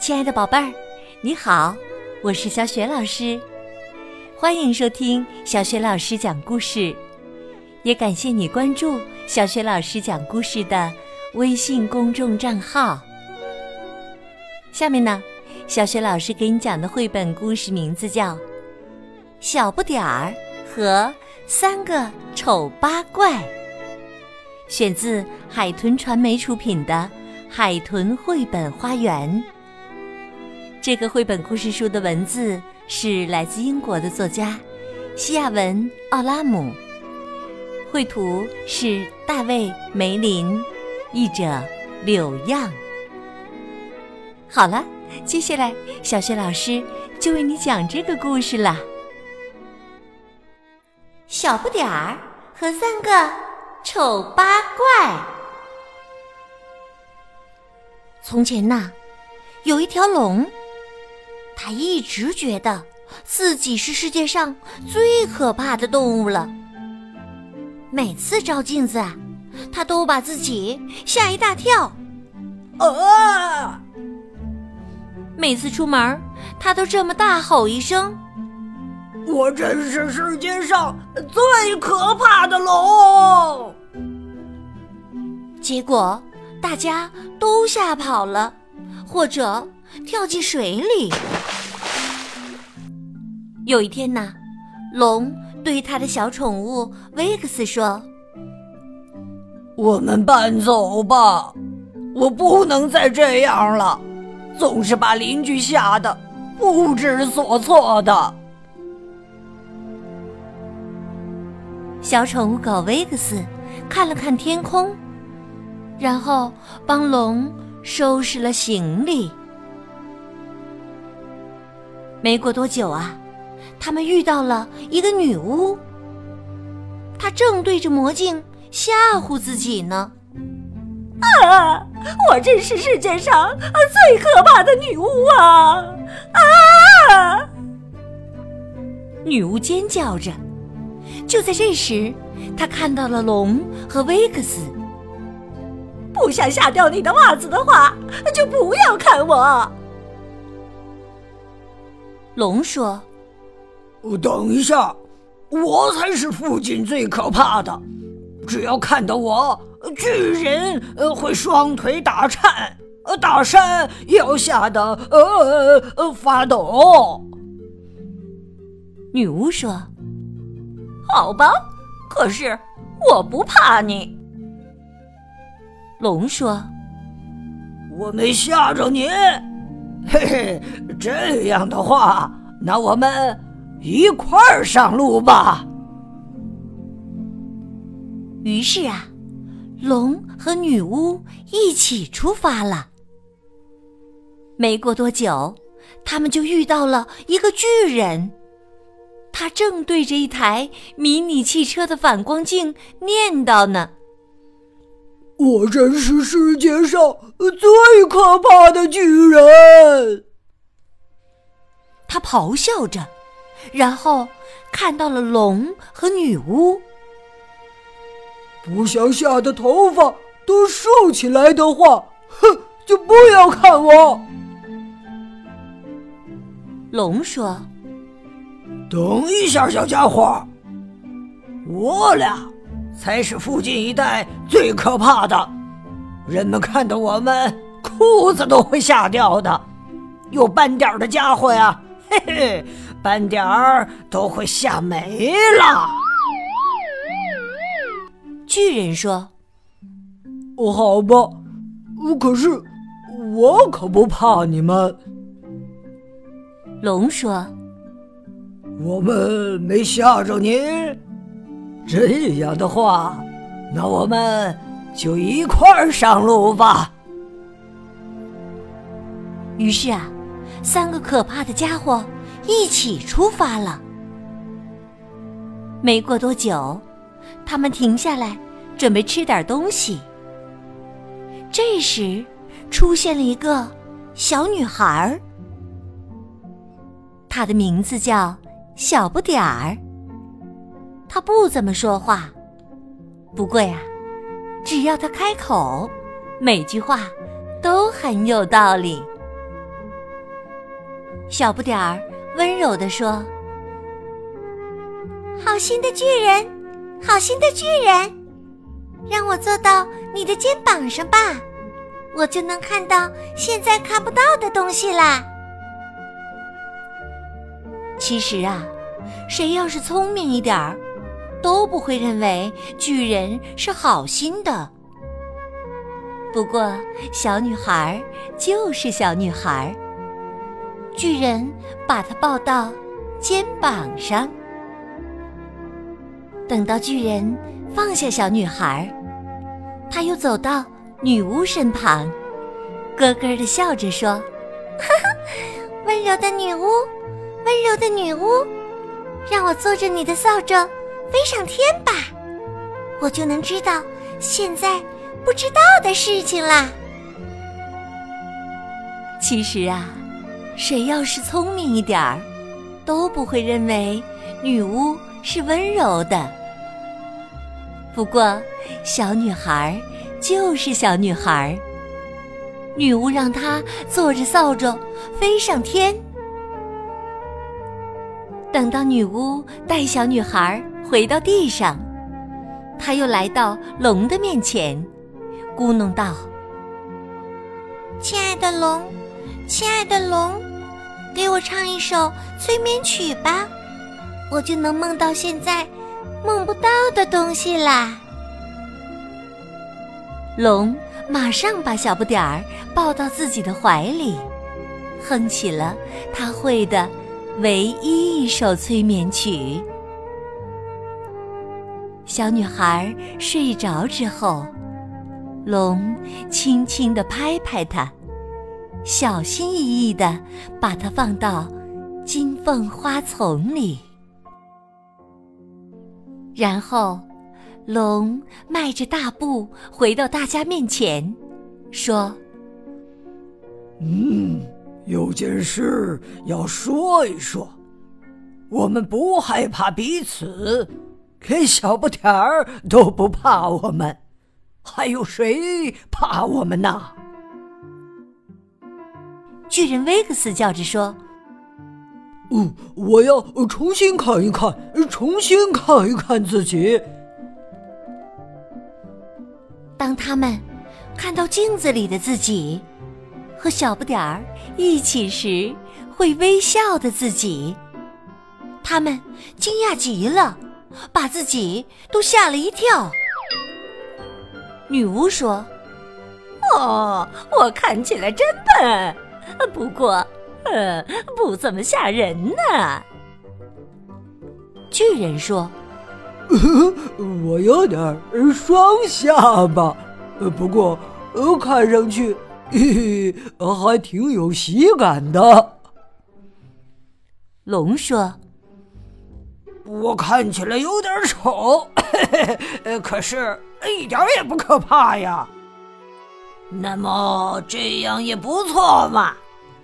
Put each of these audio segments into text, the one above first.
亲爱的宝贝儿，你好，我是小雪老师，欢迎收听小雪老师讲故事，也感谢你关注小雪老师讲故事的微信公众账号。下面呢，小雪老师给你讲的绘本故事名字叫《小不点儿和三个丑八怪》，选自海豚传媒出品的《海豚绘本花园》。这个绘本故事书的文字是来自英国的作家西亚文·奥拉姆，绘图是大卫·梅林，译者柳样。好了，接下来小雪老师就为你讲这个故事了。小不点儿和三个丑八怪。从前呐，有一条龙。他一直觉得自己是世界上最可怕的动物了。每次照镜子啊，他都把自己吓一大跳。啊！每次出门，他都这么大吼一声：“我真是世界上最可怕的龙！”结果大家都吓跑了，或者跳进水里。有一天呐，龙对他的小宠物威克斯说：“我们搬走吧，我不能再这样了，总是把邻居吓得不知所措的。”小宠物狗威克斯看了看天空，然后帮龙收拾了行李。没过多久啊。他们遇到了一个女巫，她正对着魔镜吓唬自己呢。啊！我真是世界上最可怕的女巫啊！啊！女巫尖叫着。就在这时，她看到了龙和威克斯。不想吓掉你的袜子的话，就不要看我。龙说。等一下，我才是附近最可怕的。只要看到我，巨人呃会双腿打颤，呃大山也要吓得呃呃发抖。女巫说：“好吧，可是我不怕你。”龙说：“我没吓着你，嘿嘿，这样的话，那我们。”一块儿上路吧。于是啊，龙和女巫一起出发了。没过多久，他们就遇到了一个巨人，他正对着一台迷你汽车的反光镜念叨呢：“我真是世界上最可怕的巨人！”他咆哮着。然后看到了龙和女巫。不想吓得头发都竖起来的话，哼，就不要看我。龙说：“等一下，小家伙，我俩才是附近一带最可怕的。人们看到我们，裤子都会吓掉的。有斑点的家伙呀，嘿嘿。”斑点儿都会吓没了。巨人说：“哦，好吧，可是我可不怕你们。”龙说：“我们没吓着您，这样的话，那我们就一块儿上路吧。”于是啊，三个可怕的家伙。一起出发了。没过多久，他们停下来准备吃点东西。这时，出现了一个小女孩儿，她的名字叫小不点儿。她不怎么说话，不过呀，只要她开口，每句话都很有道理。小不点儿温柔地说：“好心的巨人，好心的巨人，让我坐到你的肩膀上吧，我就能看到现在看不到的东西啦。”其实啊，谁要是聪明一点儿，都不会认为巨人是好心的。不过，小女孩就是小女孩。巨人把她抱到肩膀上，等到巨人放下小女孩，他又走到女巫身旁，咯咯的笑着说：“哈哈，温柔的女巫。”温柔的女巫，让我坐着你的扫帚飞上天吧，我就能知道现在不知道的事情啦。其实啊，谁要是聪明一点儿，都不会认为女巫是温柔的。不过，小女孩就是小女孩，女巫让她坐着扫帚飞上天。等到女巫带小女孩回到地上，她又来到龙的面前，咕哝道：“亲爱的龙，亲爱的龙，给我唱一首催眠曲吧，我就能梦到现在梦不到的东西啦。”龙马上把小不点儿抱到自己的怀里，哼起了他会的。唯一一首催眠曲。小女孩睡着之后，龙轻轻地拍拍她，小心翼翼地把它放到金凤花丛里。然后，龙迈着大步回到大家面前，说：“嗯。”有件事要说一说，我们不害怕彼此，连小不点儿都不怕我们，还有谁怕我们呢？巨人威克斯叫着说：“哦，我要重新看一看，重新看一看自己。”当他们看到镜子里的自己。和小不点儿一起时会微笑的自己，他们惊讶极了，把自己都吓了一跳。女巫说：“哦，我看起来真笨，不过，呃，不怎么吓人呢。”巨人说：“我有点双下巴，不过，呃看上去……”嘿嘿，还挺有喜感的。龙说：“我看起来有点丑，嘿嘿，可是一点也不可怕呀。那么这样也不错嘛，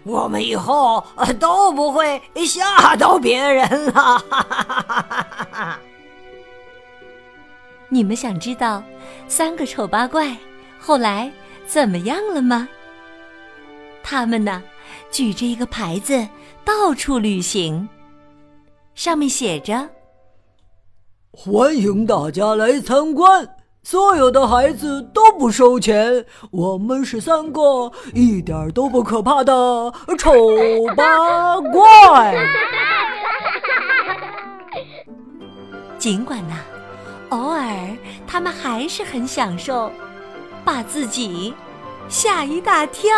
我们以后都不会吓到别人了。你们想知道三个丑八怪后来怎么样了吗？”他们呢，举着一个牌子到处旅行，上面写着：“欢迎大家来参观，所有的孩子都不收钱。我们是三个一点都不可怕的丑八怪。”尽管呢，偶尔他们还是很享受，把自己吓一大跳。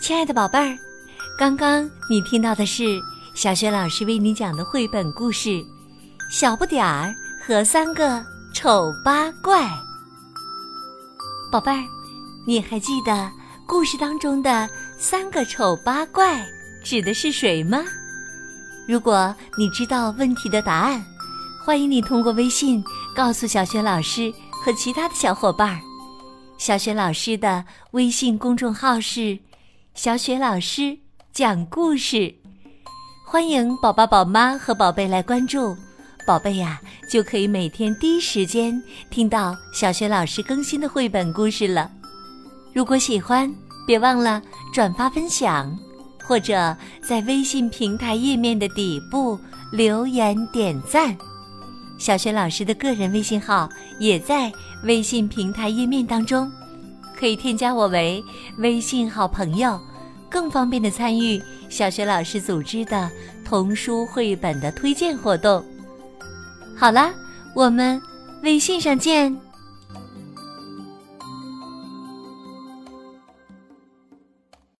亲爱的宝贝儿，刚刚你听到的是小雪老师为你讲的绘本故事《小不点儿和三个丑八怪》。宝贝儿，你还记得故事当中的三个丑八怪指的是谁吗？如果你知道问题的答案，欢迎你通过微信告诉小雪老师和其他的小伙伴儿。小雪老师的微信公众号是。小雪老师讲故事。欢迎宝宝、宝妈和宝贝来关注，宝贝呀就可以每天第一时间听到小雪老师更新的绘本故事了。如果喜欢，别忘了转发分享，或者在微信平台页面的底部留言点赞。小雪老师的个人微信号也在微信平台页面当中，可以添加我为微信好朋友，更方便的参与小学老师组织的童书绘本的推荐活动。好啦，我们微信上见。